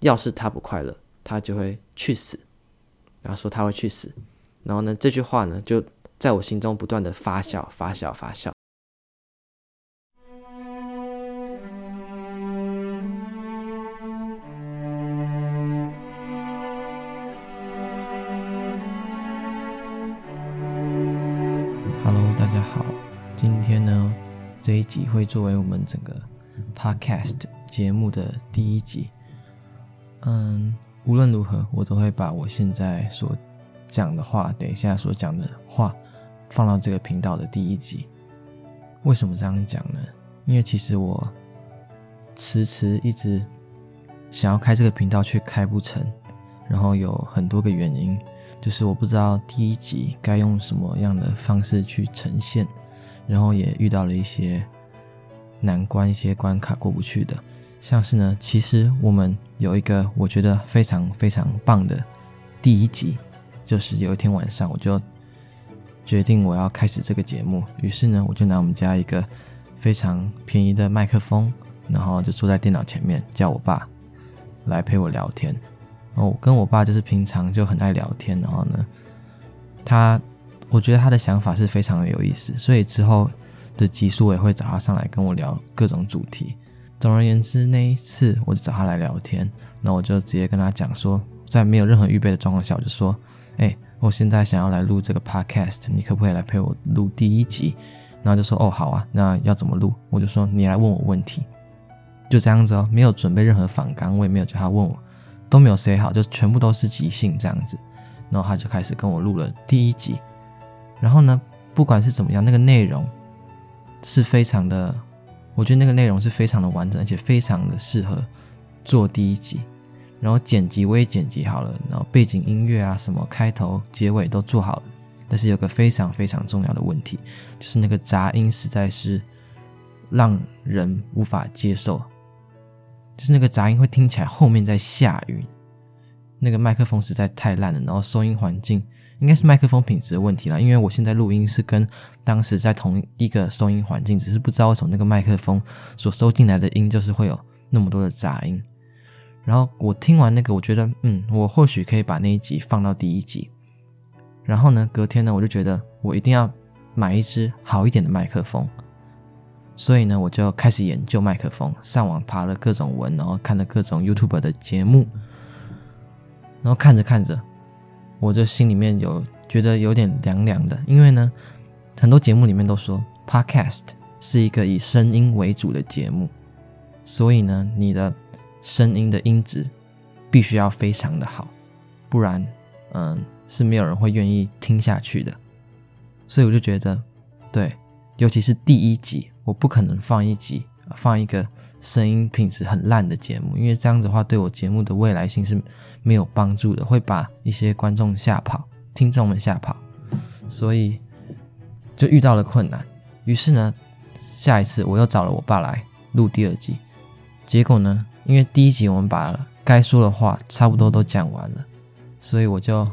要是他不快乐，他就会去死。然后说他会去死。然后呢，这句话呢，就在我心中不断的发酵、发酵、发酵。Hello，大家好，今天呢，这一集会作为我们整个 Podcast 节目的第一集。嗯，无论如何，我都会把我现在所讲的话，等一下所讲的话，放到这个频道的第一集。为什么这样讲呢？因为其实我迟迟一直想要开这个频道，却开不成，然后有很多个原因，就是我不知道第一集该用什么样的方式去呈现，然后也遇到了一些难关、一些关卡过不去的，像是呢，其实我们有一个我觉得非常非常棒的第一集。就是有一天晚上，我就决定我要开始这个节目。于是呢，我就拿我们家一个非常便宜的麦克风，然后就坐在电脑前面，叫我爸来陪我聊天。哦我跟我爸就是平常就很爱聊天，然后呢，他我觉得他的想法是非常的有意思，所以之后的集数我也会找他上来跟我聊各种主题。总而言之，那一次我就找他来聊天，那我就直接跟他讲说，在没有任何预备的状况下，我就说。哎，我现在想要来录这个 podcast，你可不可以来陪我录第一集？然后就说哦，好啊，那要怎么录？我就说你来问我问题，就这样子哦，没有准备任何反纲，我也没有叫他问我，都没有 say 好，就全部都是即兴这样子。然后他就开始跟我录了第一集。然后呢，不管是怎么样，那个内容是非常的，我觉得那个内容是非常的完整，而且非常的适合做第一集。然后剪辑我也剪辑好了，然后背景音乐啊，什么开头、结尾都做好了。但是有个非常非常重要的问题，就是那个杂音实在是让人无法接受。就是那个杂音会听起来后面在下雨，那个麦克风实在太烂了。然后收音环境应该是麦克风品质的问题啦，因为我现在录音是跟当时在同一个收音环境，只是不知道为什么那个麦克风所收进来的音就是会有那么多的杂音。然后我听完那个，我觉得，嗯，我或许可以把那一集放到第一集。然后呢，隔天呢，我就觉得我一定要买一支好一点的麦克风。所以呢，我就开始研究麦克风，上网爬了各种文，然后看了各种 YouTube 的节目。然后看着看着，我就心里面有觉得有点凉凉的，因为呢，很多节目里面都说 Podcast 是一个以声音为主的节目，所以呢，你的。声音的音质必须要非常的好，不然，嗯，是没有人会愿意听下去的。所以我就觉得，对，尤其是第一集，我不可能放一集，放一个声音品质很烂的节目，因为这样子的话，对我节目的未来性是没有帮助的，会把一些观众吓跑，听众们吓跑。所以就遇到了困难。于是呢，下一次我又找了我爸来录第二集，结果呢，因为第一集我们把该说的话差不多都讲完了，所以我就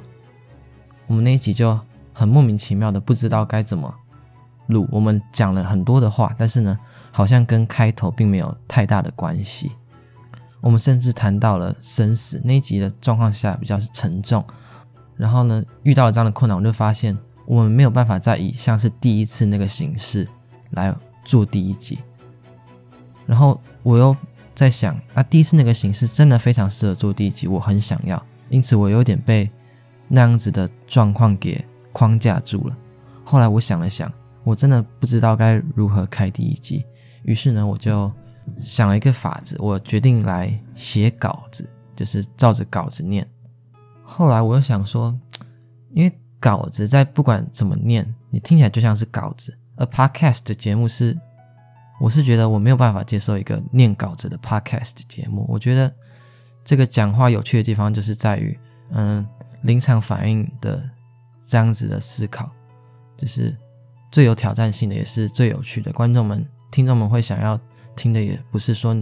我们那一集就很莫名其妙的不知道该怎么录。我们讲了很多的话，但是呢，好像跟开头并没有太大的关系。我们甚至谈到了生死，那一集的状况下比较是沉重。然后呢，遇到了这样的困难，我就发现我们没有办法再以像是第一次那个形式来做第一集。然后我又。在想啊，第一次那个形式真的非常适合做第一集，我很想要，因此我有点被那样子的状况给框架住了。后来我想了想，我真的不知道该如何开第一集，于是呢，我就想了一个法子，我决定来写稿子，就是照着稿子念。后来我又想说，因为稿子在不管怎么念，你听起来就像是稿子，而 Podcast 的节目是。我是觉得我没有办法接受一个念稿子的 podcast 节目。我觉得这个讲话有趣的地方就是在于，嗯，临场反应的这样子的思考，就是最有挑战性的，也是最有趣的。观众们、听众们会想要听的，也不是说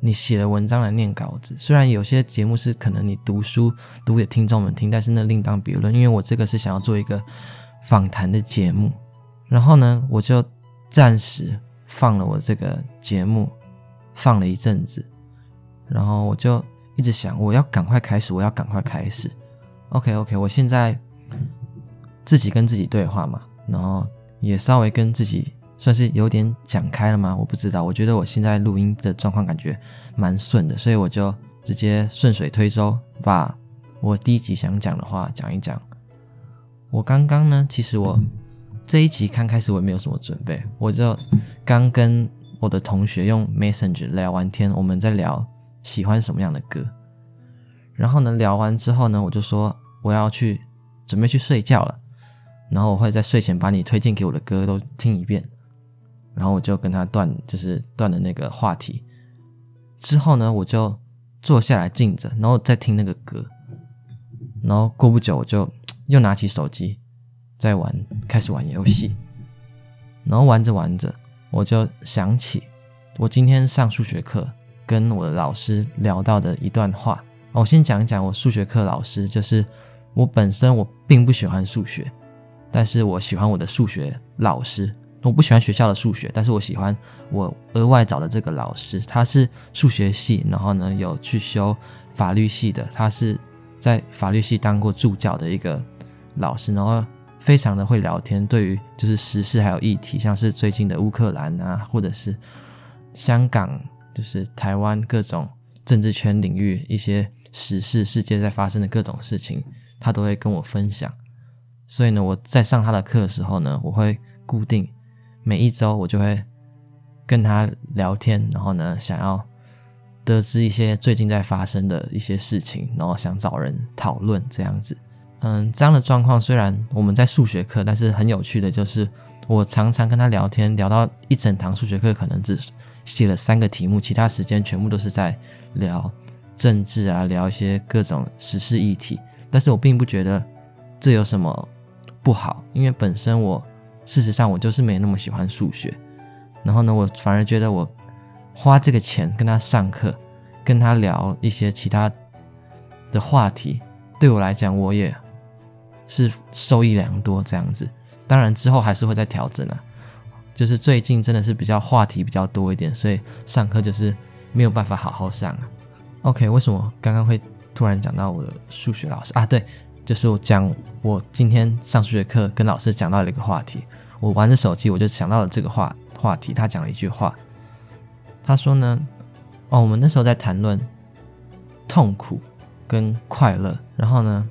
你写了文章来念稿子。虽然有些节目是可能你读书读给听众们听，但是那另当别论。因为我这个是想要做一个访谈的节目，然后呢，我就暂时。放了我这个节目，放了一阵子，然后我就一直想我要赶快开始，我要赶快开始。OK OK，我现在自己跟自己对话嘛，然后也稍微跟自己算是有点讲开了吗？我不知道。我觉得我现在录音的状况感觉蛮顺的，所以我就直接顺水推舟，把我第一集想讲的话讲一讲。我刚刚呢，其实我这一集刚开始我也没有什么准备，我就刚跟我的同学用 Messenger 聊完天，我们在聊喜欢什么样的歌。然后呢，聊完之后呢，我就说我要去准备去睡觉了，然后我会在睡前把你推荐给我的歌都听一遍。然后我就跟他断，就是断了那个话题。之后呢，我就坐下来静着，然后再听那个歌。然后过不久，我就。又拿起手机，在玩，开始玩游戏，然后玩着玩着，我就想起我今天上数学课跟我的老师聊到的一段话。我先讲一讲我数学课老师，就是我本身我并不喜欢数学，但是我喜欢我的数学老师。我不喜欢学校的数学，但是我喜欢我额外找的这个老师，他是数学系，然后呢有去修法律系的，他是在法律系当过助教的一个。老师，然后非常的会聊天，对于就是时事还有议题，像是最近的乌克兰啊，或者是香港，就是台湾各种政治圈领域一些时事，世界在发生的各种事情，他都会跟我分享。所以呢，我在上他的课的时候呢，我会固定每一周我就会跟他聊天，然后呢，想要得知一些最近在发生的一些事情，然后想找人讨论这样子。嗯，这样的状况虽然我们在数学课，但是很有趣的就是，我常常跟他聊天，聊到一整堂数学课可能只写了三个题目，其他时间全部都是在聊政治啊，聊一些各种时事议题。但是我并不觉得这有什么不好，因为本身我事实上我就是没那么喜欢数学。然后呢，我反而觉得我花这个钱跟他上课，跟他聊一些其他的话题，对我来讲，我也。是受益良多这样子，当然之后还是会再调整啊。就是最近真的是比较话题比较多一点，所以上课就是没有办法好好上啊。OK，为什么刚刚会突然讲到我的数学老师啊？对，就是我讲我今天上数学课跟老师讲到了一个话题，我玩着手机我就想到了这个话话题，他讲了一句话，他说呢，哦，我们那时候在谈论痛苦跟快乐，然后呢，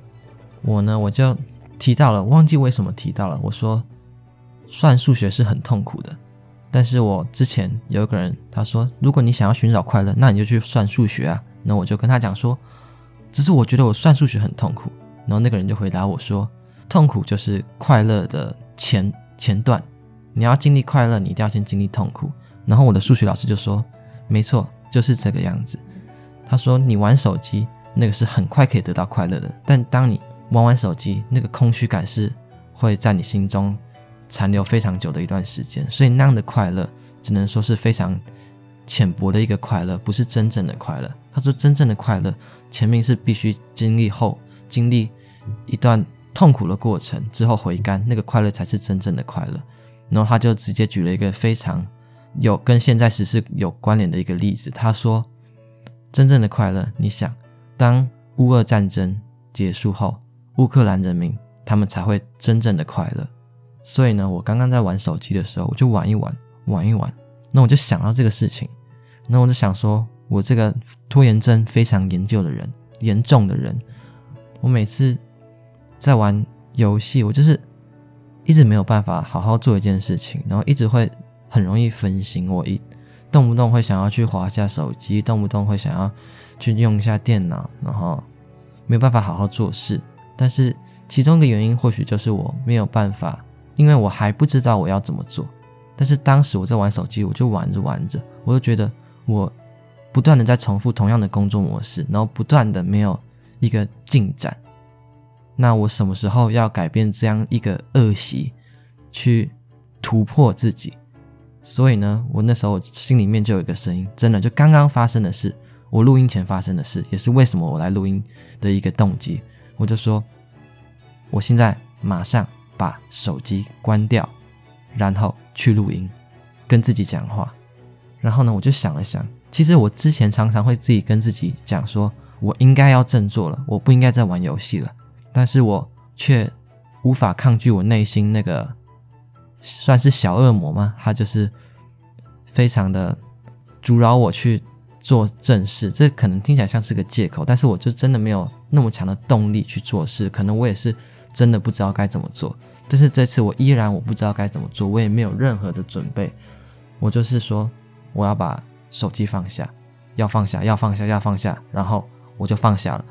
我呢我就。提到了，忘记为什么提到了。我说，算数学是很痛苦的，但是我之前有一个人他说，如果你想要寻找快乐，那你就去算数学啊。那我就跟他讲说，只是我觉得我算数学很痛苦。然后那个人就回答我说，痛苦就是快乐的前前段，你要经历快乐，你一定要先经历痛苦。然后我的数学老师就说，没错，就是这个样子。他说，你玩手机那个是很快可以得到快乐的，但当你玩玩手机，那个空虚感是会在你心中残留非常久的一段时间，所以那样的快乐只能说是非常浅薄的一个快乐，不是真正的快乐。他说，真正的快乐前面是必须经历后，经历一段痛苦的过程之后回甘，那个快乐才是真正的快乐。然后他就直接举了一个非常有跟现在时事有关联的一个例子，他说，真正的快乐，你想，当乌俄战争结束后。乌克兰人民，他们才会真正的快乐。所以呢，我刚刚在玩手机的时候，我就玩一玩，玩一玩。那我就想到这个事情，那我就想说，我这个拖延症非常严重的人，严重的人，我每次在玩游戏，我就是一直没有办法好好做一件事情，然后一直会很容易分心。我一动不动会想要去滑下手机，动不动会想要去用一下电脑，然后没有办法好好做事。但是其中一个原因或许就是我没有办法，因为我还不知道我要怎么做。但是当时我在玩手机，我就玩着玩着，我就觉得我不断的在重复同样的工作模式，然后不断的没有一个进展。那我什么时候要改变这样一个恶习，去突破自己？所以呢，我那时候心里面就有一个声音，真的就刚刚发生的事，我录音前发生的事，也是为什么我来录音的一个动机。我就说，我现在马上把手机关掉，然后去录音，跟自己讲话。然后呢，我就想了想，其实我之前常常会自己跟自己讲说，我应该要振作了，我不应该再玩游戏了。但是我却无法抗拒我内心那个算是小恶魔吗？他就是非常的阻扰我去做正事。这可能听起来像是个借口，但是我就真的没有那么强的动力去做事。可能我也是真的不知道该怎么做。但是这次我依然我不知道该怎么做，我也没有任何的准备。我就是说，我要把手机放下，要放下，要放下，要放下，然后我就放下了。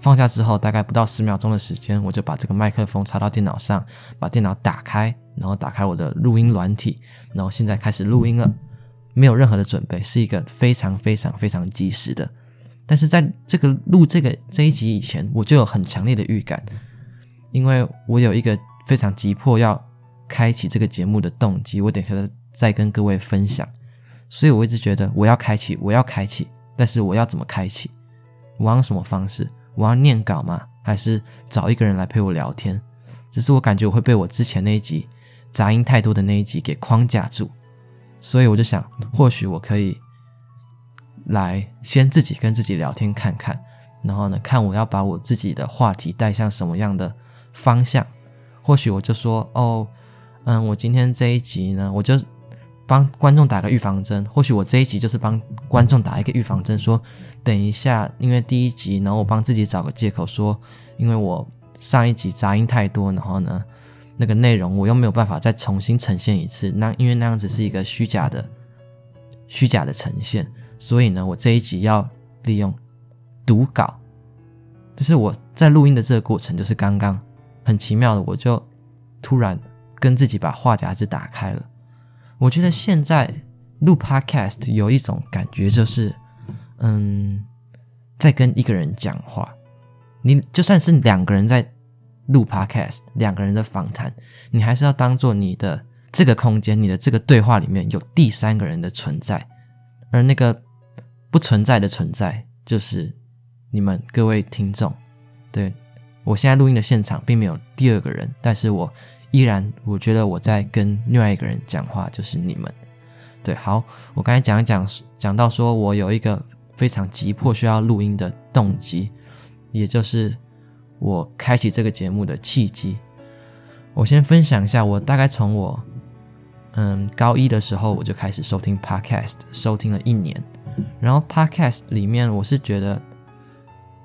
放下之后，大概不到十秒钟的时间，我就把这个麦克风插到电脑上，把电脑打开，然后打开我的录音软体，然后现在开始录音了。没有任何的准备，是一个非常非常非常及时的。但是在这个录这个这一集以前，我就有很强烈的预感，因为我有一个非常急迫要开启这个节目的动机，我等下再跟各位分享。所以我一直觉得我要开启，我要开启，但是我要怎么开启？我要用什么方式？我要念稿吗？还是找一个人来陪我聊天？只是我感觉我会被我之前那一集杂音太多的那一集给框架住，所以我就想，或许我可以来先自己跟自己聊天看看，然后呢，看我要把我自己的话题带向什么样的方向。或许我就说，哦，嗯，我今天这一集呢，我就。帮观众打个预防针，或许我这一集就是帮观众打一个预防针，说等一下，因为第一集，然后我帮自己找个借口说，因为我上一集杂音太多，然后呢，那个内容我又没有办法再重新呈现一次，那因为那样子是一个虚假的、虚假的呈现，所以呢，我这一集要利用读稿，就是我在录音的这个过程，就是刚刚很奇妙的，我就突然跟自己把话匣子打开了。我觉得现在录 Podcast 有一种感觉，就是，嗯，在跟一个人讲话。你就算是两个人在录 Podcast，两个人的访谈，你还是要当做你的这个空间，你的这个对话里面有第三个人的存在，而那个不存在的存在，就是你们各位听众。对，我现在录音的现场并没有第二个人，但是我。依然，我觉得我在跟另外一个人讲话，就是你们。对，好，我刚才讲一讲，讲到说我有一个非常急迫需要录音的动机，也就是我开启这个节目的契机。我先分享一下，我大概从我嗯高一的时候我就开始收听 Podcast，收听了一年，然后 Podcast 里面我是觉得。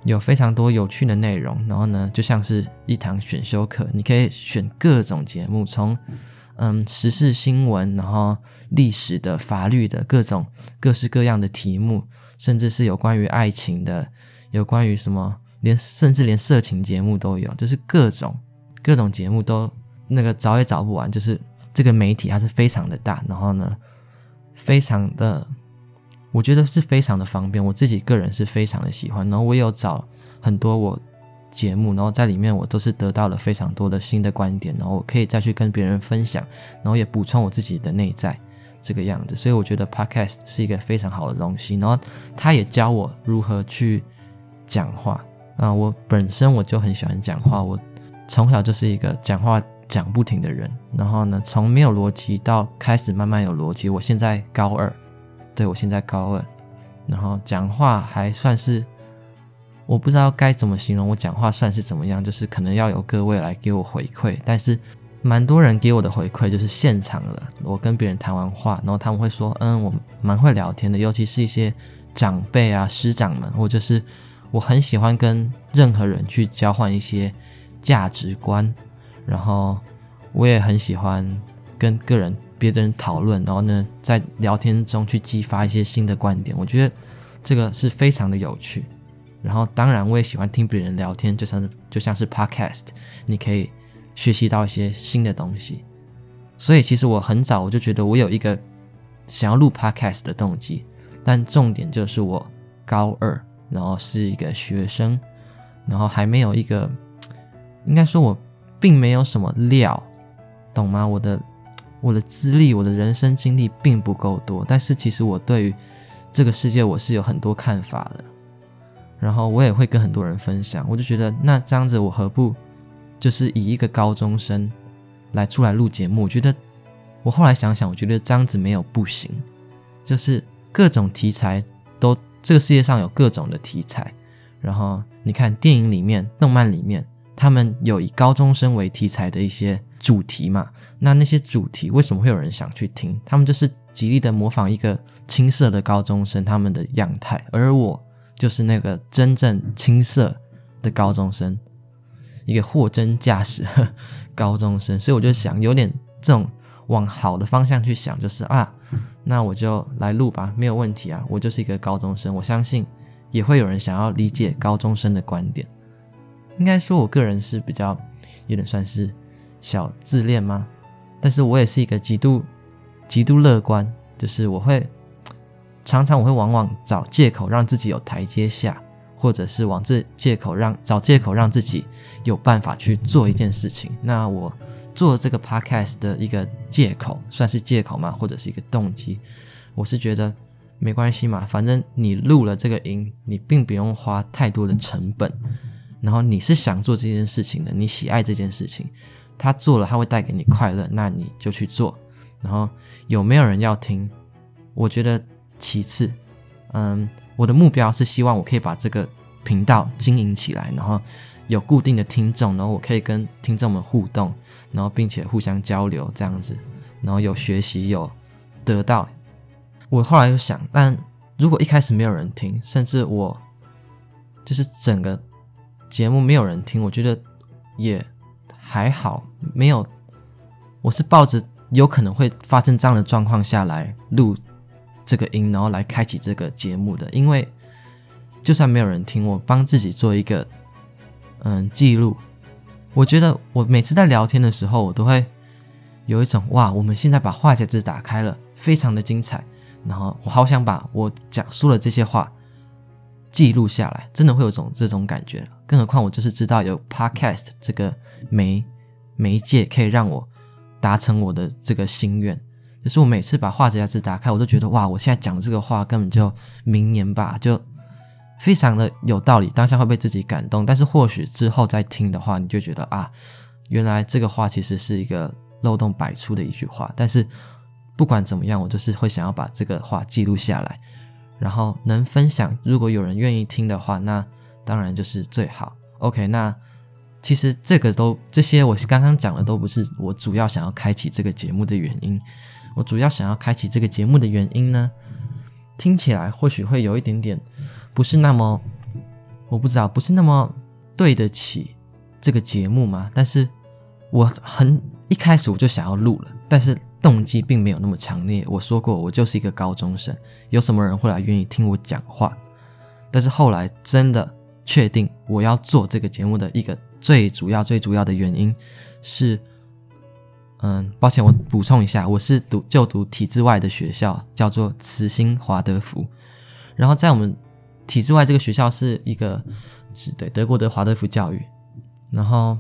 有非常多有趣的内容，然后呢，就像是一堂选修课，你可以选各种节目，从嗯时事新闻，然后历史的、法律的各种各式各样的题目，甚至是有关于爱情的，有关于什么，连甚至连色情节目都有，就是各种各种节目都那个找也找不完，就是这个媒体它是非常的大，然后呢，非常的。我觉得是非常的方便，我自己个人是非常的喜欢。然后我有找很多我节目，然后在里面我都是得到了非常多的新的观点，然后我可以再去跟别人分享，然后也补充我自己的内在这个样子。所以我觉得 Podcast 是一个非常好的东西，然后他也教我如何去讲话啊。我本身我就很喜欢讲话，我从小就是一个讲话讲不停的人。然后呢，从没有逻辑到开始慢慢有逻辑，我现在高二。对，我现在高二，然后讲话还算是，我不知道该怎么形容我讲话算是怎么样，就是可能要有各位来给我回馈，但是蛮多人给我的回馈就是现场了，我跟别人谈完话，然后他们会说，嗯，我蛮会聊天的，尤其是一些长辈啊、师长们，或者是我很喜欢跟任何人去交换一些价值观，然后我也很喜欢跟个人。别的人讨论，然后呢，在聊天中去激发一些新的观点，我觉得这个是非常的有趣。然后，当然我也喜欢听别人聊天，就像是就像是 Podcast，你可以学习到一些新的东西。所以，其实我很早我就觉得我有一个想要录 Podcast 的动机，但重点就是我高二，然后是一个学生，然后还没有一个，应该说我并没有什么料，懂吗？我的。我的资历，我的人生经历并不够多，但是其实我对于这个世界我是有很多看法的，然后我也会跟很多人分享。我就觉得那这样子，我何不就是以一个高中生来出来录节目？我觉得我后来想想，我觉得这样子没有不行，就是各种题材都这个世界上有各种的题材，然后你看电影里面、动漫里面，他们有以高中生为题材的一些主题嘛？那那些主题为什么会有人想去听？他们就是极力的模仿一个青涩的高中生他们的样态，而我就是那个真正青涩的高中生，一个货真价实的高中生。所以我就想，有点这种往好的方向去想，就是啊，那我就来录吧，没有问题啊，我就是一个高中生，我相信。也会有人想要理解高中生的观点，应该说，我个人是比较有点算是小自恋吗？但是我也是一个极度极度乐观，就是我会常常我会往往找借口让自己有台阶下，或者是往这借口让找借口让自己有办法去做一件事情。那我做这个 podcast 的一个借口，算是借口吗？或者是一个动机？我是觉得。没关系嘛，反正你录了这个音，你并不用花太多的成本。然后你是想做这件事情的，你喜爱这件事情，他做了他会带给你快乐，那你就去做。然后有没有人要听？我觉得其次，嗯，我的目标是希望我可以把这个频道经营起来，然后有固定的听众，然后我可以跟听众们互动，然后并且互相交流这样子，然后有学习有得到。我后来就想，但如果一开始没有人听，甚至我就是整个节目没有人听，我觉得也还好。没有，我是抱着有可能会发生这样的状况下来录这个音，然后来开启这个节目的。因为就算没有人听，我帮自己做一个嗯记录。我觉得我每次在聊天的时候，我都会有一种哇，我们现在把话匣子打开了，非常的精彩。然后我好想把我讲述的这些话记录下来，真的会有种这种感觉。更何况我就是知道有 Podcast 这个媒媒介可以让我达成我的这个心愿。就是我每次把话匣子打开，我都觉得哇，我现在讲这个话根本就名言吧，就非常的有道理。当下会被自己感动，但是或许之后再听的话，你就觉得啊，原来这个话其实是一个漏洞百出的一句话，但是。不管怎么样，我就是会想要把这个话记录下来，然后能分享。如果有人愿意听的话，那当然就是最好。OK，那其实这个都这些我刚刚讲的都不是我主要想要开启这个节目的原因。我主要想要开启这个节目的原因呢，听起来或许会有一点点不是那么，我不知道，不是那么对得起这个节目嘛。但是我很一开始我就想要录了，但是。动机并没有那么强烈。我说过，我就是一个高中生，有什么人会来愿意听我讲话？但是后来真的确定我要做这个节目的一个最主要、最主要的原因是，嗯，抱歉，我补充一下，我是读就读体制外的学校，叫做慈心华德福。然后在我们体制外这个学校是一个是对德国的华德福教育，然后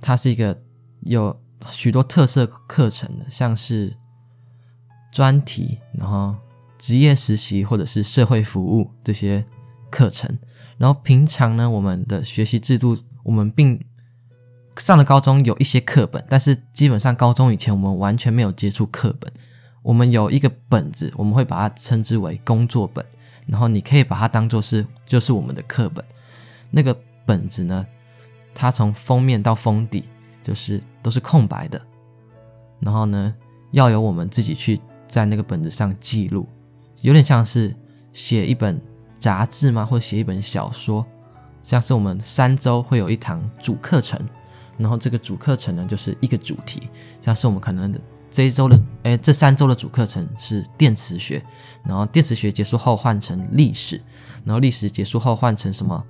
它是一个有。许多特色课程的，像是专题，然后职业实习或者是社会服务这些课程。然后平常呢，我们的学习制度，我们并上了高中有一些课本，但是基本上高中以前我们完全没有接触课本。我们有一个本子，我们会把它称之为工作本，然后你可以把它当做是就是我们的课本。那个本子呢，它从封面到封底。就是都是空白的，然后呢，要由我们自己去在那个本子上记录，有点像是写一本杂志吗？或写一本小说，像是我们三周会有一堂主课程，然后这个主课程呢就是一个主题，像是我们可能这一周的，诶，这三周的主课程是电磁学，然后电磁学结束后换成历史，然后历史结束后换成什么？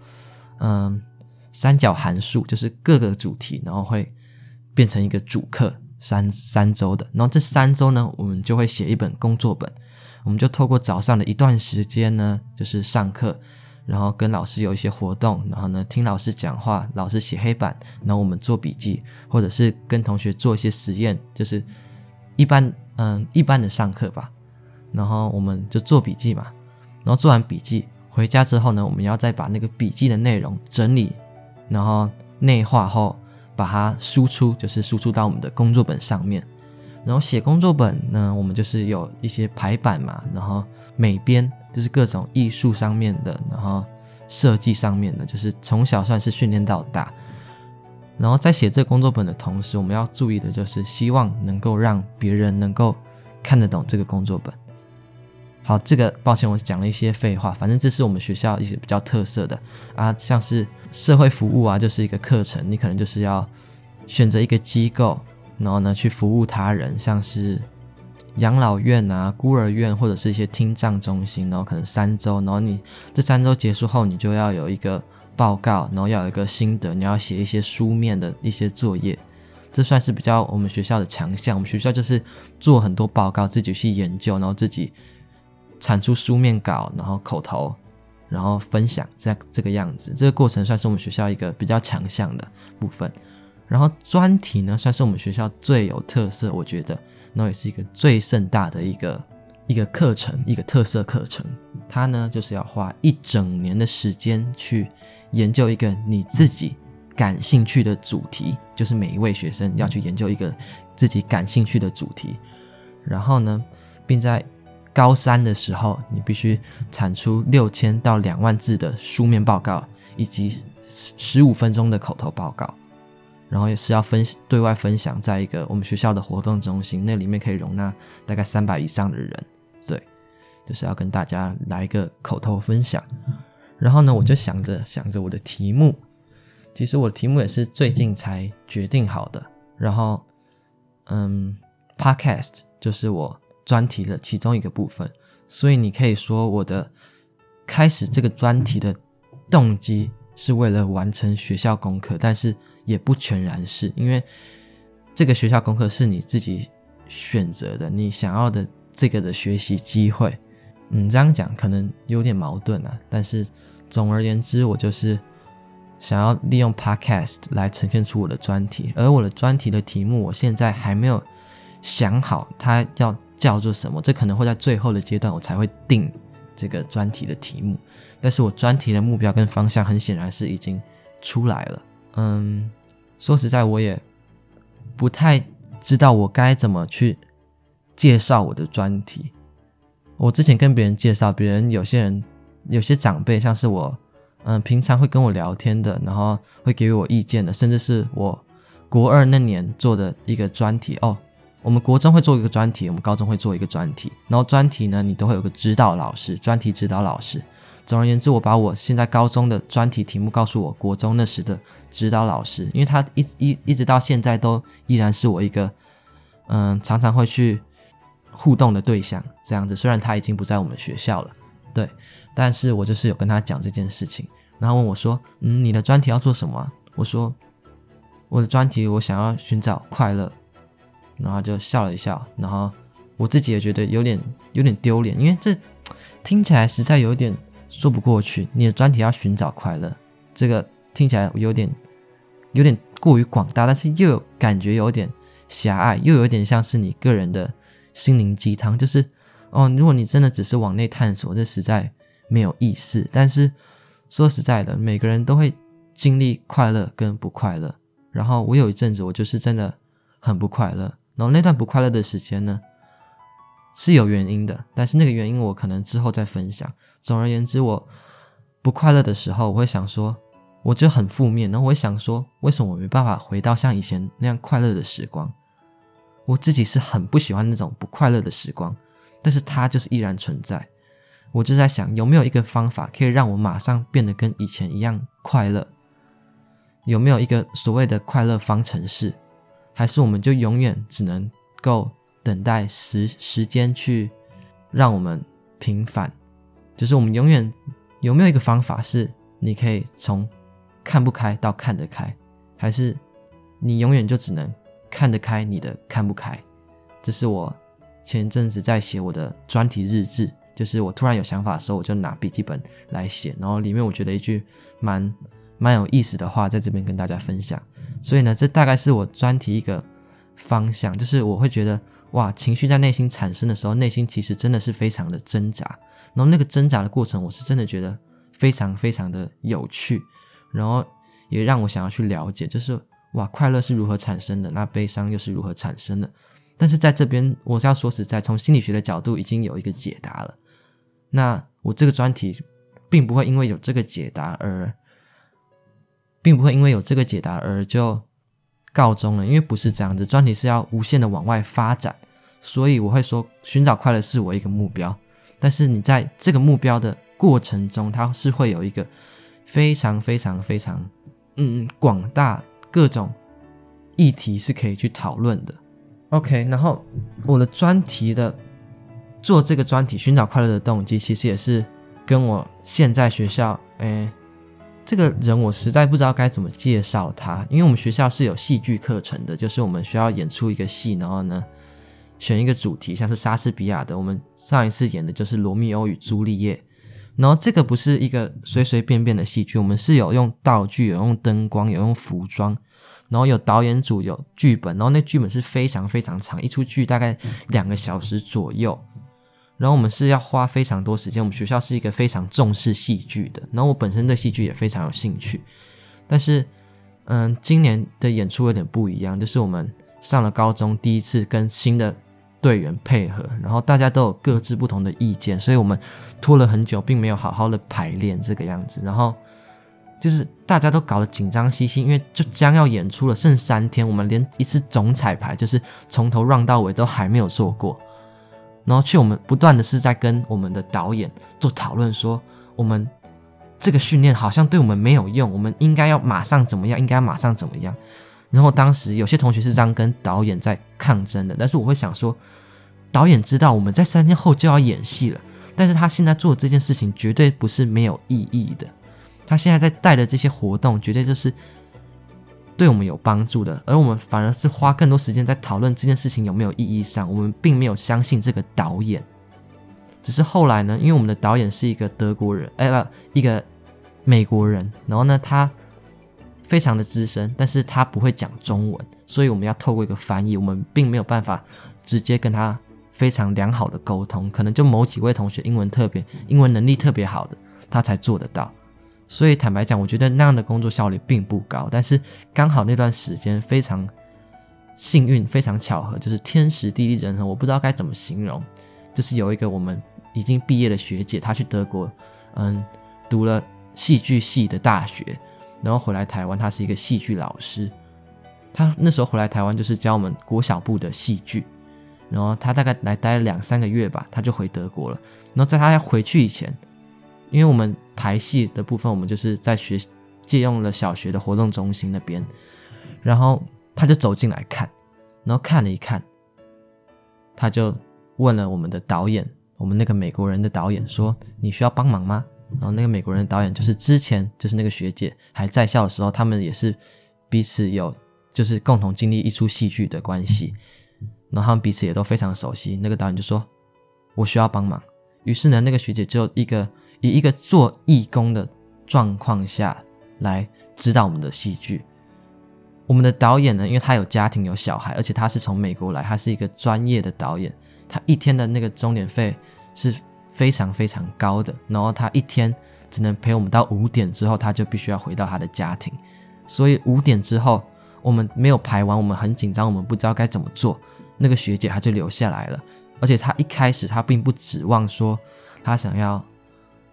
嗯，三角函数，就是各个主题，然后会。变成一个主课三三周的，然后这三周呢，我们就会写一本工作本，我们就透过早上的一段时间呢，就是上课，然后跟老师有一些活动，然后呢听老师讲话，老师写黑板，然后我们做笔记，或者是跟同学做一些实验，就是一般嗯一般的上课吧，然后我们就做笔记嘛，然后做完笔记回家之后呢，我们要再把那个笔记的内容整理，然后内化后。把它输出，就是输出到我们的工作本上面。然后写工作本呢，我们就是有一些排版嘛，然后美编就是各种艺术上面的，然后设计上面的，就是从小算是训练到大。然后在写这工作本的同时，我们要注意的就是希望能够让别人能够看得懂这个工作本。好，这个抱歉，我讲了一些废话。反正这是我们学校一些比较特色的啊，像是社会服务啊，就是一个课程，你可能就是要选择一个机构，然后呢去服务他人，像是养老院啊、孤儿院或者是一些听障中心，然后可能三周，然后你这三周结束后，你就要有一个报告，然后要有一个心得，你要写一些书面的一些作业，这算是比较我们学校的强项。我们学校就是做很多报告，自己去研究，然后自己。产出书面稿，然后口头，然后分享，这这个样子，这个过程算是我们学校一个比较强项的部分。然后专题呢，算是我们学校最有特色，我觉得，然后也是一个最盛大的一个一个课程，一个特色课程。它呢，就是要花一整年的时间去研究一个你自己感兴趣的主题，就是每一位学生要去研究一个自己感兴趣的主题，然后呢，并在高三的时候，你必须产出六千到两万字的书面报告，以及十五分钟的口头报告，然后也是要分对外分享，在一个我们学校的活动中心，那里面可以容纳大概三百以上的人，对，就是要跟大家来一个口头分享。然后呢，我就想着想着我的题目，其实我的题目也是最近才决定好的。然后，嗯，Podcast 就是我。专题的其中一个部分，所以你可以说我的开始这个专题的动机是为了完成学校功课，但是也不全然是，因为这个学校功课是你自己选择的，你想要的这个的学习机会。嗯，这样讲可能有点矛盾啊，但是总而言之，我就是想要利用 Podcast 来呈现出我的专题，而我的专题的题目，我现在还没有想好，它要。叫做什么？这可能会在最后的阶段我才会定这个专题的题目，但是我专题的目标跟方向很显然是已经出来了。嗯，说实在，我也不太知道我该怎么去介绍我的专题。我之前跟别人介绍，别人有些人有些长辈，像是我，嗯，平常会跟我聊天的，然后会给我意见的，甚至是我国二那年做的一个专题哦。我们国中会做一个专题，我们高中会做一个专题，然后专题呢，你都会有个指导老师，专题指导老师。总而言之，我把我现在高中的专题题目告诉我国中那时的指导老师，因为他一一一直到现在都依然是我一个嗯常常会去互动的对象。这样子，虽然他已经不在我们学校了，对，但是我就是有跟他讲这件事情，然后问我说：“嗯，你的专题要做什么？”我说：“我的专题，我想要寻找快乐。”然后就笑了一笑，然后我自己也觉得有点有点丢脸，因为这听起来实在有点说不过去。你的专题要寻找快乐，这个听起来有点有点过于广大，但是又有感觉有点狭隘，又有点像是你个人的心灵鸡汤。就是哦，如果你真的只是往内探索，这实在没有意思。但是说实在的，每个人都会经历快乐跟不快乐。然后我有一阵子，我就是真的很不快乐。然后那段不快乐的时间呢，是有原因的，但是那个原因我可能之后再分享。总而言之，我不快乐的时候，我会想说，我就很负面，然后我会想说，为什么我没办法回到像以前那样快乐的时光？我自己是很不喜欢那种不快乐的时光，但是它就是依然存在。我就在想，有没有一个方法可以让我马上变得跟以前一样快乐？有没有一个所谓的快乐方程式？还是我们就永远只能够等待时时间去让我们平反，就是我们永远有没有一个方法是你可以从看不开到看得开，还是你永远就只能看得开你的看不开？这是我前阵子在写我的专题日志，就是我突然有想法的时候，我就拿笔记本来写，然后里面我觉得一句蛮蛮有意思的话，在这边跟大家分享。所以呢，这大概是我专题一个方向，就是我会觉得哇，情绪在内心产生的时候，内心其实真的是非常的挣扎。然后那个挣扎的过程，我是真的觉得非常非常的有趣，然后也让我想要去了解，就是哇，快乐是如何产生的，那悲伤又是如何产生的。但是在这边，我是要说实在，从心理学的角度已经有一个解答了。那我这个专题。并不会因为有这个解答而，并不会因为有这个解答而就告终了，因为不是这样子，专题是要无限的往外发展，所以我会说，寻找快乐是我一个目标，但是你在这个目标的过程中，它是会有一个非常非常非常嗯广大各种议题是可以去讨论的。OK，然后我的专题的做这个专题寻找快乐的动机，其实也是跟我现在学校，诶，这个人我实在不知道该怎么介绍他，因为我们学校是有戏剧课程的，就是我们需要演出一个戏，然后呢选一个主题，像是莎士比亚的，我们上一次演的就是《罗密欧与朱丽叶》，然后这个不是一个随随便便的戏剧，我们是有用道具，有用灯光，有用服装。然后有导演组，有剧本，然后那剧本是非常非常长，一出剧大概两个小时左右。然后我们是要花非常多时间。我们学校是一个非常重视戏剧的，然后我本身对戏剧也非常有兴趣。但是，嗯，今年的演出有点不一样，就是我们上了高中第一次跟新的队员配合，然后大家都有各自不同的意见，所以我们拖了很久，并没有好好的排练这个样子。然后。就是大家都搞得紧张兮兮，因为就将要演出了，剩三天，我们连一次总彩排，就是从头让到尾都还没有做过。然后去我们不断的是在跟我们的导演做讨论，说我们这个训练好像对我们没有用，我们应该要马上怎么样，应该马上怎么样。然后当时有些同学是这样跟导演在抗争的，但是我会想说，导演知道我们在三天后就要演戏了，但是他现在做这件事情绝对不是没有意义的。他现在在带的这些活动，绝对就是对我们有帮助的，而我们反而是花更多时间在讨论这件事情有没有意义上。我们并没有相信这个导演，只是后来呢，因为我们的导演是一个德国人，哎不，一个美国人，然后呢，他非常的资深，但是他不会讲中文，所以我们要透过一个翻译，我们并没有办法直接跟他非常良好的沟通，可能就某几位同学英文特别，英文能力特别好的，他才做得到。所以坦白讲，我觉得那样的工作效率并不高。但是刚好那段时间非常幸运，非常巧合，就是天时地利人和，我不知道该怎么形容。就是有一个我们已经毕业的学姐，她去德国，嗯，读了戏剧系的大学，然后回来台湾，他是一个戏剧老师。他那时候回来台湾就是教我们国小部的戏剧，然后他大概来待了两三个月吧，他就回德国了。然后在他要回去以前，因为我们排戏的部分，我们就是在学借用了小学的活动中心那边，然后他就走进来看，然后看了一看，他就问了我们的导演，我们那个美国人的导演说：“你需要帮忙吗？”然后那个美国人导演就是之前就是那个学姐还在校的时候，他们也是彼此有就是共同经历一出戏剧的关系，然后他们彼此也都非常熟悉。那个导演就说：“我需要帮忙。”于是呢，那个学姐就一个。以一个做义工的状况下来指导我们的戏剧。我们的导演呢，因为他有家庭有小孩，而且他是从美国来，他是一个专业的导演，他一天的那个钟点费是非常非常高的。然后他一天只能陪我们到五点之后，他就必须要回到他的家庭。所以五点之后我们没有排完，我们很紧张，我们不知道该怎么做。那个学姐她就留下来了，而且她一开始她并不指望说她想要。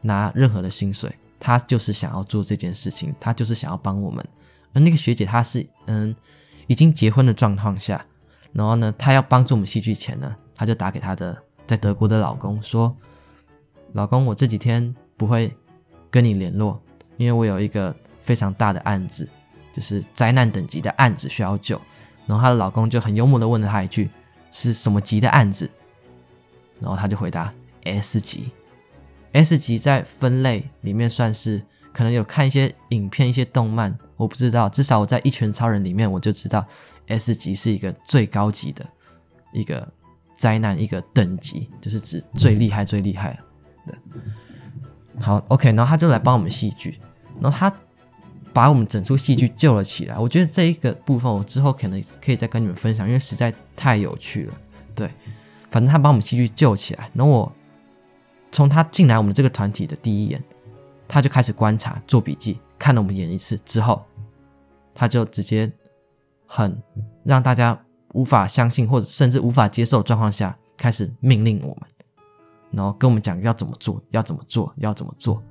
拿任何的薪水，她就是想要做这件事情，她就是想要帮我们。而那个学姐，她是嗯，已经结婚的状况下，然后呢，她要帮助我们戏剧前呢，她就打给她的在德国的老公说：“老公，我这几天不会跟你联络，因为我有一个非常大的案子，就是灾难等级的案子需要救。”然后她的老公就很幽默的问了她一句：“是什么级的案子？”然后她就回答：“S 级。” S 级在分类里面算是可能有看一些影片、一些动漫，我不知道。至少我在《一拳超人》里面我就知道，S 级是一个最高级的一个灾难一个等级，就是指最厉害、最厉害的。好，OK，然后他就来帮我们戏剧，然后他把我们整出戏剧救了起来。我觉得这一个部分我之后可能可以再跟你们分享，因为实在太有趣了。对，反正他把我们戏剧救起来，然后我。从他进来我们这个团体的第一眼，他就开始观察、做笔记，看了我们演一次之后，他就直接很让大家无法相信或者甚至无法接受的状况下，开始命令我们，然后跟我们讲要怎么做、要怎么做、要怎么做。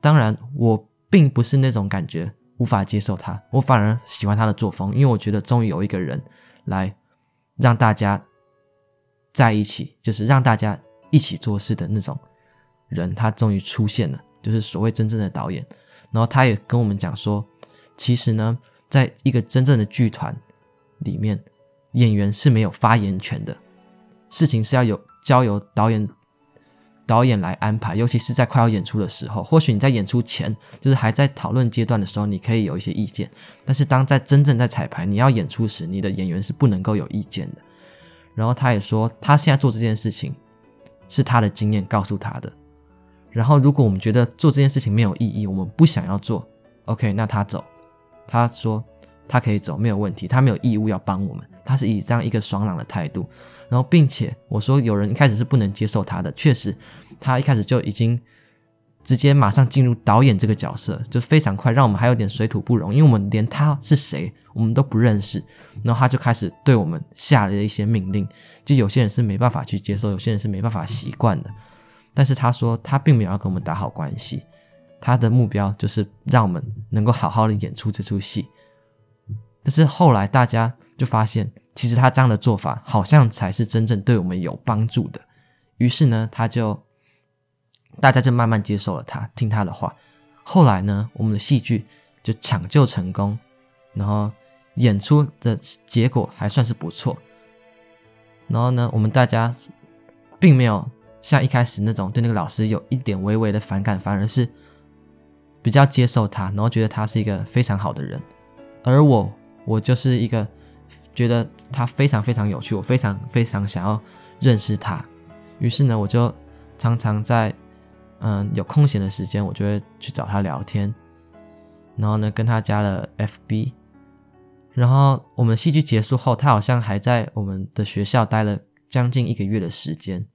当然，我并不是那种感觉无法接受他，我反而喜欢他的作风，因为我觉得终于有一个人来让大家在一起，就是让大家一起做事的那种人，他终于出现了，就是所谓真正的导演。然后他也跟我们讲说，其实呢，在一个真正的剧团里面，演员是没有发言权的，事情是要有交由导演。导演来安排，尤其是在快要演出的时候，或许你在演出前，就是还在讨论阶段的时候，你可以有一些意见。但是当在真正在彩排，你要演出时，你的演员是不能够有意见的。然后他也说，他现在做这件事情是他的经验告诉他的。然后如果我们觉得做这件事情没有意义，我们不想要做，OK，那他走。他说他可以走，没有问题，他没有义务要帮我们。他是以这样一个爽朗的态度。然后，并且我说，有人一开始是不能接受他的。确实，他一开始就已经直接马上进入导演这个角色，就非常快，让我们还有点水土不容，因为我们连他是谁我们都不认识。然后他就开始对我们下了一些命令，就有些人是没办法去接受，有些人是没办法习惯的。但是他说，他并没有要跟我们打好关系，他的目标就是让我们能够好好的演出这出戏。但是后来大家就发现。其实他这样的做法好像才是真正对我们有帮助的。于是呢，他就大家就慢慢接受了他，听他的话。后来呢，我们的戏剧就抢救成功，然后演出的结果还算是不错。然后呢，我们大家并没有像一开始那种对那个老师有一点微微的反感，反而是比较接受他，然后觉得他是一个非常好的人。而我，我就是一个。觉得他非常非常有趣，我非常非常想要认识他。于是呢，我就常常在嗯有空闲的时间，我就会去找他聊天。然后呢，跟他加了 FB。然后我们戏剧结束后，他好像还在我们的学校待了将近一个月的时间。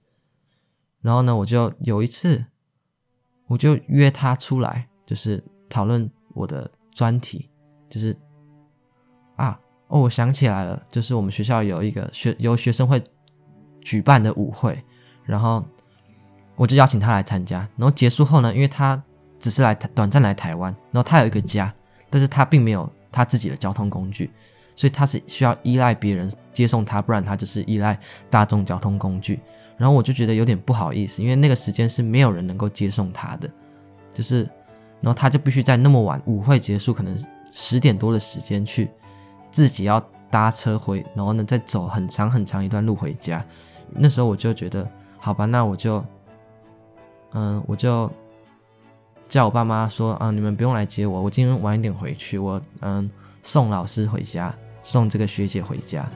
然后呢，我就有一次，我就约他出来，就是讨论我的专题，就是啊。哦，我想起来了，就是我们学校有一个学由学生会举办的舞会，然后我就邀请他来参加。然后结束后呢，因为他只是来短暂来台湾，然后他有一个家，但是他并没有他自己的交通工具，所以他是需要依赖别人接送他，不然他就是依赖大众交通工具。然后我就觉得有点不好意思，因为那个时间是没有人能够接送他的，就是然后他就必须在那么晚舞会结束，可能十点多的时间去。自己要搭车回，然后呢，再走很长很长一段路回家。那时候我就觉得，好吧，那我就，嗯，我就叫我爸妈说，啊，你们不用来接我，我今天晚一点回去，我嗯送老师回家，送这个学姐回家。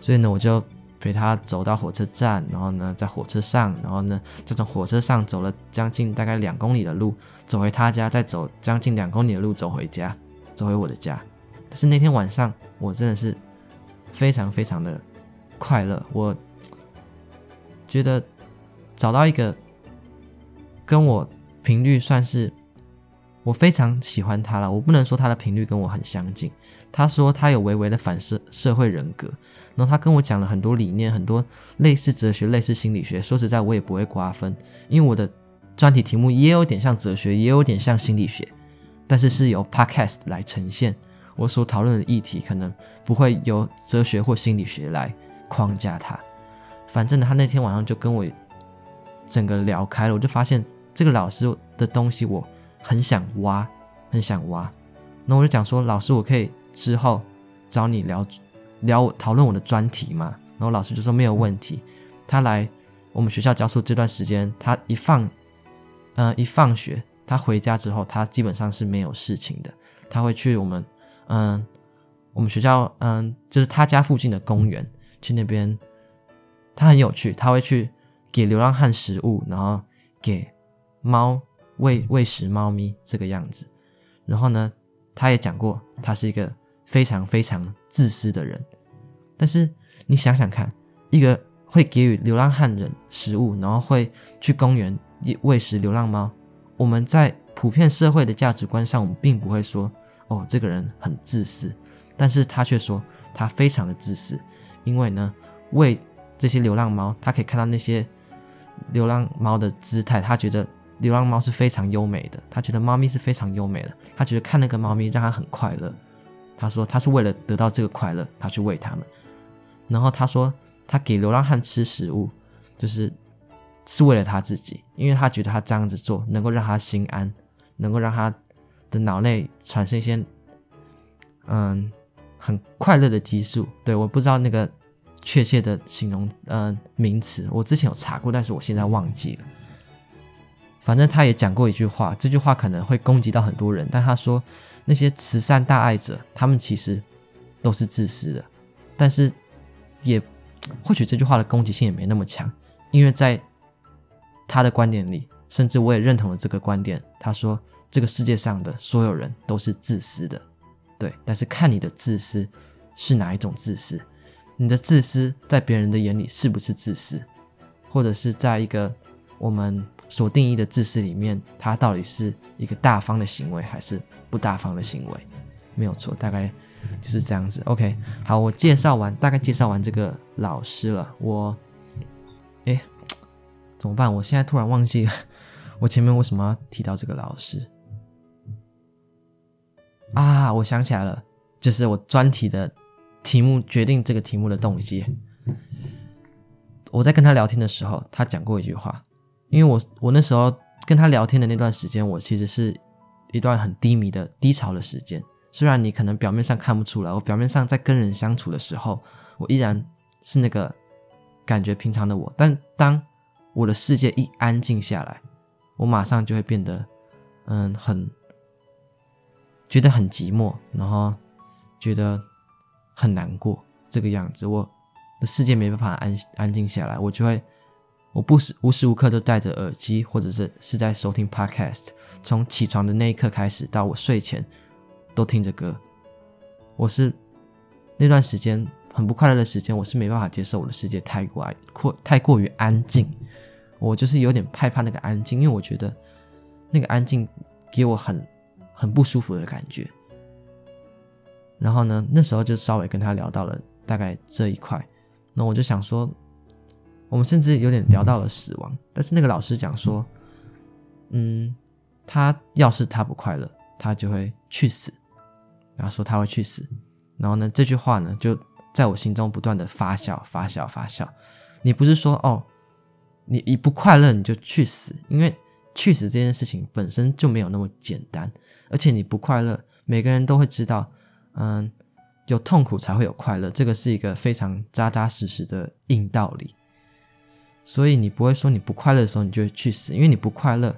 所以呢，我就陪她走到火车站，然后呢，在火车上，然后呢，就从火车上走了将近大概两公里的路，走回她家，再走将近两公里的路走回家，走回我的家。但是那天晚上。我真的是非常非常的快乐，我觉得找到一个跟我频率算是我非常喜欢他了。我不能说他的频率跟我很相近。他说他有微微的反社社会人格，然后他跟我讲了很多理念，很多类似哲学、类似心理学。说实在，我也不会瓜分，因为我的专题题目也有点像哲学，也有点像心理学，但是是由 Podcast 来呈现。我所讨论的议题可能不会由哲学或心理学来框架它，反正呢，他那天晚上就跟我整个聊开了，我就发现这个老师的东西我很想挖，很想挖。那我就讲说，老师，我可以之后找你聊聊讨论我的专题嘛？然后老师就说没有问题。他来我们学校教书这段时间，他一放，嗯、呃，一放学，他回家之后，他基本上是没有事情的，他会去我们。嗯，我们学校嗯，就是他家附近的公园，去那边，他很有趣，他会去给流浪汉食物，然后给猫喂喂食猫咪这个样子。然后呢，他也讲过，他是一个非常非常自私的人。但是你想想看，一个会给予流浪汉人食物，然后会去公园喂食流浪猫，我们在普遍社会的价值观上，我们并不会说。哦，这个人很自私，但是他却说他非常的自私，因为呢，为这些流浪猫，他可以看到那些流浪猫的姿态，他觉得流浪猫是非常优美的，他觉得猫咪是非常优美的，他觉得看那个猫咪让他很快乐。他说他是为了得到这个快乐，他去喂它们。然后他说他给流浪汉吃食物，就是是为了他自己，因为他觉得他这样子做能够让他心安，能够让他的脑内产生一些嗯很快乐的激素。对，我不知道那个确切的形容嗯名词，我之前有查过，但是我现在忘记了。反正他也讲过一句话，这句话可能会攻击到很多人，但他说那些慈善大爱者，他们其实都是自私的。但是也或许这句话的攻击性也没那么强，因为在他的观点里，甚至我也认同了这个观点。他说这个世界上的所有人都是自私的，对，但是看你的自私是哪一种自私，你的自私在别人的眼里是不是自私，或者是在一个我们。所定义的自私里面，它到底是一个大方的行为还是不大方的行为？没有错，大概就是这样子。OK，好，我介绍完，大概介绍完这个老师了。我，哎，怎么办？我现在突然忘记了，我前面为什么要提到这个老师？啊，我想起来了，就是我专题的题目决定这个题目的动机。我在跟他聊天的时候，他讲过一句话。因为我我那时候跟他聊天的那段时间，我其实是一段很低迷的低潮的时间。虽然你可能表面上看不出来，我表面上在跟人相处的时候，我依然是那个感觉平常的我。但当我的世界一安静下来，我马上就会变得嗯，很觉得很寂寞，然后觉得很难过这个样子。我的世界没办法安安静下来，我就会。我不时无时无刻都戴着耳机，或者是是在收听 podcast。从起床的那一刻开始，到我睡前，都听着歌。我是那段时间很不快乐的时间，我是没办法接受我的世界太过爱过太过于安静。我就是有点害怕那个安静，因为我觉得那个安静给我很很不舒服的感觉。然后呢，那时候就稍微跟他聊到了大概这一块，那我就想说。我们甚至有点聊到了死亡，但是那个老师讲说，嗯，他要是他不快乐，他就会去死，然后说他会去死，然后呢，这句话呢就在我心中不断的发酵、发酵、发酵。你不是说哦，你一不快乐你就去死，因为去死这件事情本身就没有那么简单，而且你不快乐，每个人都会知道，嗯，有痛苦才会有快乐，这个是一个非常扎扎实实的硬道理。所以你不会说你不快乐的时候你就会去死，因为你不快乐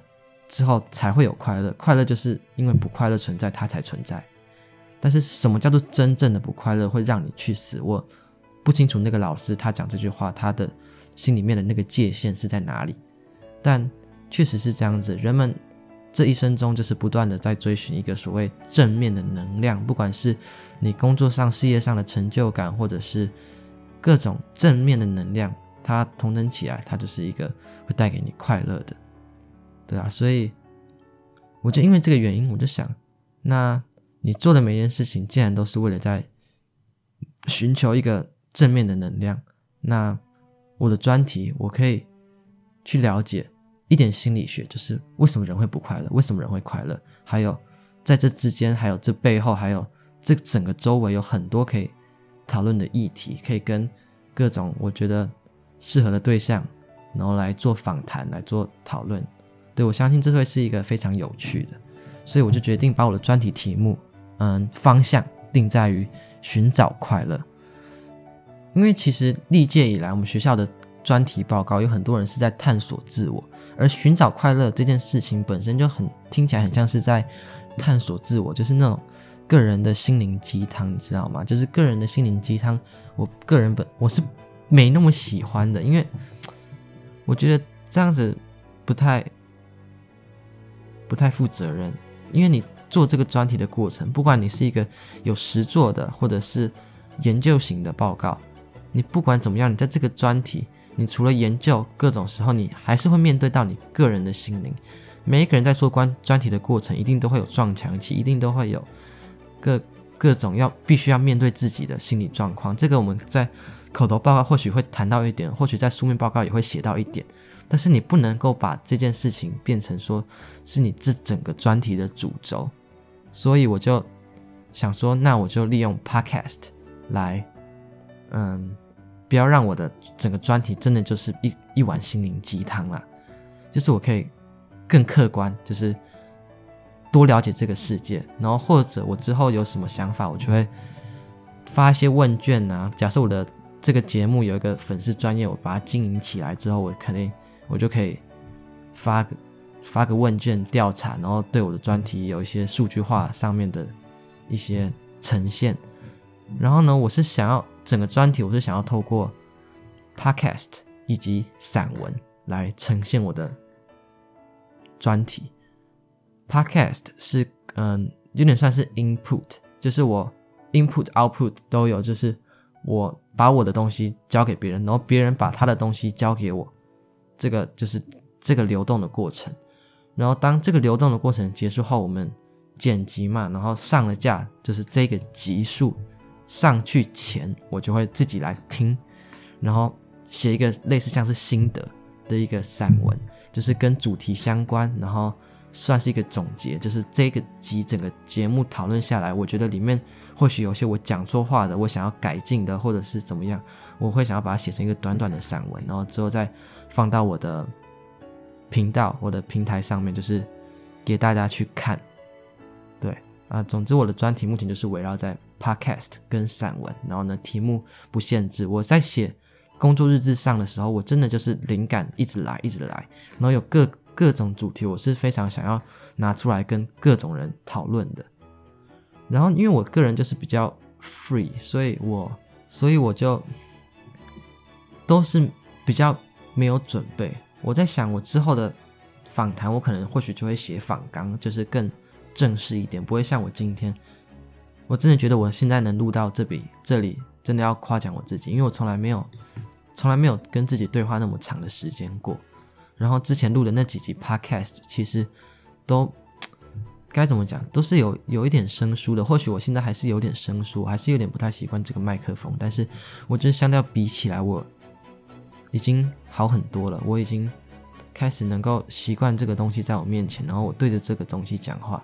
之后才会有快乐。快乐就是因为不快乐存在，它才存在。但是什么叫做真正的不快乐会让你去死？我不清楚那个老师他讲这句话，他的心里面的那个界限是在哪里？但确实是这样子，人们这一生中就是不断的在追寻一个所谓正面的能量，不管是你工作上、事业上的成就感，或者是各种正面的能量。它同等起来，它就是一个会带给你快乐的，对啊，所以我就因为这个原因，我就想，那你做的每一件事情，既然都是为了在寻求一个正面的能量，那我的专题我可以去了解一点心理学，就是为什么人会不快乐，为什么人会快乐，还有在这之间，还有这背后，还有这整个周围有很多可以讨论的议题，可以跟各种我觉得。适合的对象，然后来做访谈，来做讨论。对，我相信这会是一个非常有趣的，所以我就决定把我的专题题目，嗯，方向定在于寻找快乐。因为其实历届以来，我们学校的专题报告有很多人是在探索自我，而寻找快乐这件事情本身就很听起来很像是在探索自我，就是那种个人的心灵鸡汤，你知道吗？就是个人的心灵鸡汤。我个人本我是。没那么喜欢的，因为我觉得这样子不太不太负责任。因为你做这个专题的过程，不管你是一个有实作的，或者是研究型的报告，你不管怎么样，你在这个专题，你除了研究各种时候，你还是会面对到你个人的心灵。每一个人在做关专题的过程，一定都会有撞墙期，一定都会有各各种要必须要面对自己的心理状况。这个我们在。口头报告或许会谈到一点，或许在书面报告也会写到一点，但是你不能够把这件事情变成说是你这整个专题的主轴，所以我就想说，那我就利用 Podcast 来，嗯，不要让我的整个专题真的就是一一碗心灵鸡汤了，就是我可以更客观，就是多了解这个世界，然后或者我之后有什么想法，我就会发一些问卷啊。假设我的这个节目有一个粉丝专业，我把它经营起来之后，我肯定我就可以发个发个问卷调查，然后对我的专题有一些数据化上面的一些呈现。然后呢，我是想要整个专题，我是想要透过 podcast 以及散文来呈现我的专题。podcast 是嗯，有点算是 input，就是我 input output 都有，就是我把我的东西交给别人，然后别人把他的东西交给我，这个就是这个流动的过程。然后当这个流动的过程结束后，我们剪辑嘛，然后上了架，就是这个集数。上去前，我就会自己来听，然后写一个类似像是心得的一个散文，就是跟主题相关，然后算是一个总结。就是这个集整个节目讨论下来，我觉得里面或许有些我讲错话的，我想要改进的，或者是怎么样，我会想要把它写成一个短短的散文，然后之后再放到我的频道、我的平台上面，就是给大家去看。对啊，总之我的专题目前就是围绕在。Podcast 跟散文，然后呢，题目不限制。我在写工作日志上的时候，我真的就是灵感一直来，一直来，然后有各各种主题，我是非常想要拿出来跟各种人讨论的。然后，因为我个人就是比较 free，所以我所以我就都是比较没有准备。我在想，我之后的访谈，我可能或许就会写访纲，就是更正式一点，不会像我今天。我真的觉得我现在能录到这里，这里真的要夸奖我自己，因为我从来没有，从来没有跟自己对话那么长的时间过。然后之前录的那几集 Podcast，其实都该怎么讲，都是有有一点生疏的。或许我现在还是有点生疏，还是有点不太习惯这个麦克风。但是我觉得相较比起来，我已经好很多了。我已经开始能够习惯这个东西在我面前，然后我对着这个东西讲话。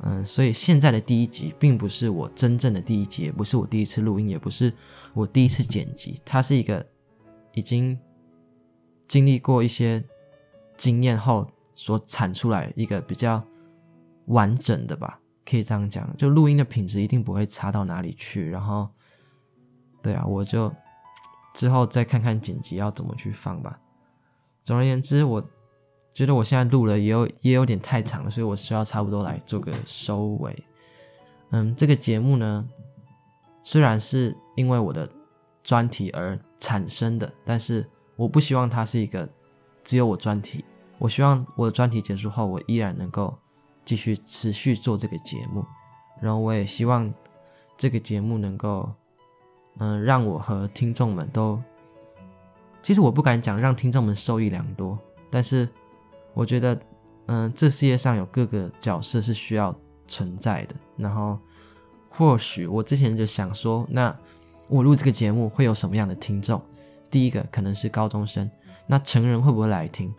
嗯，所以现在的第一集并不是我真正的第一集，也不是我第一次录音，也不是我第一次剪辑，它是一个已经经历过一些经验后所产出来一个比较完整的吧，可以这样讲。就录音的品质一定不会差到哪里去。然后，对啊，我就之后再看看剪辑要怎么去放吧。总而言之，我。觉得我现在录了也有也有点太长了，所以我需要差不多来做个收尾。嗯，这个节目呢，虽然是因为我的专题而产生的，但是我不希望它是一个只有我专题。我希望我的专题结束后，我依然能够继续持续做这个节目。然后我也希望这个节目能够，嗯，让我和听众们都，其实我不敢讲让听众们受益良多，但是。我觉得，嗯，这世界上有各个角色是需要存在的。然后，或许我之前就想说，那我录这个节目会有什么样的听众？第一个可能是高中生，那成人会不会来听？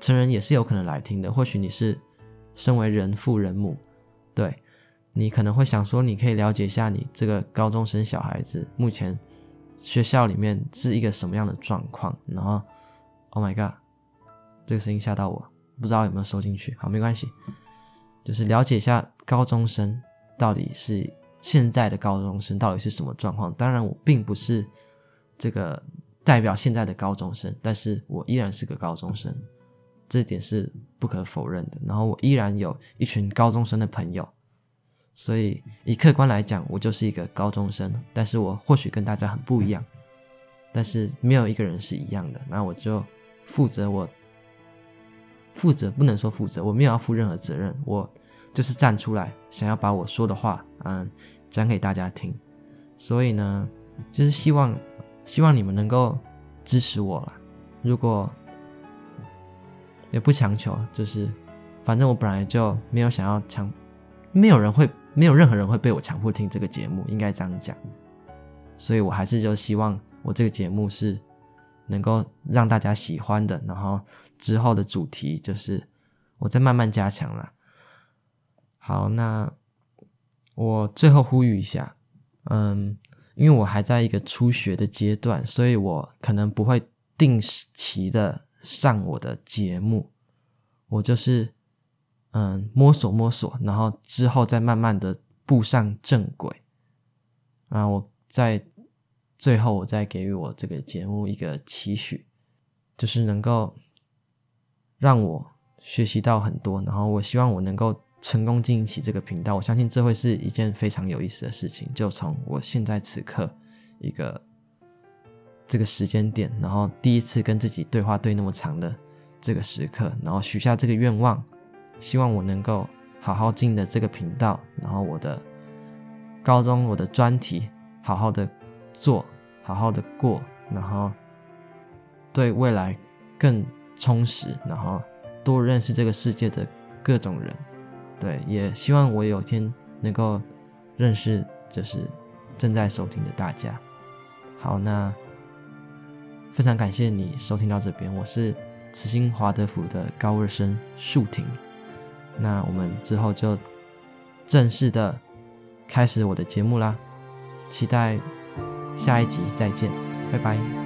成人也是有可能来听的。或许你是身为人父人母，对，你可能会想说，你可以了解一下你这个高中生小孩子目前学校里面是一个什么样的状况。然后，Oh my God！这个声音吓到我，不知道有没有收进去。好，没关系，就是了解一下高中生到底是现在的高中生到底是什么状况。当然，我并不是这个代表现在的高中生，但是我依然是个高中生，这点是不可否认的。然后我依然有一群高中生的朋友，所以以客观来讲，我就是一个高中生。但是我或许跟大家很不一样，但是没有一个人是一样的。那我就负责我。负责不能说负责，我没有要负任何责任，我就是站出来，想要把我说的话，嗯，讲给大家听。所以呢，就是希望，希望你们能够支持我啦。如果也不强求，就是反正我本来就没有想要强，没有人会，没有任何人会被我强迫听这个节目，应该这样讲。所以我还是就希望我这个节目是能够让大家喜欢的，然后之后的主题就是我再慢慢加强了。好，那我最后呼吁一下，嗯，因为我还在一个初学的阶段，所以我可能不会定期的上我的节目，我就是嗯摸索摸索，然后之后再慢慢的步上正轨。啊，我在最后我再给予我这个节目一个期许，就是能够让我学习到很多，然后我希望我能够。成功经营起这个频道，我相信这会是一件非常有意思的事情。就从我现在此刻一个这个时间点，然后第一次跟自己对话对那么长的这个时刻，然后许下这个愿望，希望我能够好好经营的这个频道，然后我的高中我的专题好好的做，好好的过，然后对未来更充实，然后多认识这个世界的各种人。对，也希望我有一天能够认识，就是正在收听的大家。好，那非常感谢你收听到这边，我是慈心华德福的高二生树婷。那我们之后就正式的开始我的节目啦，期待下一集再见，拜拜。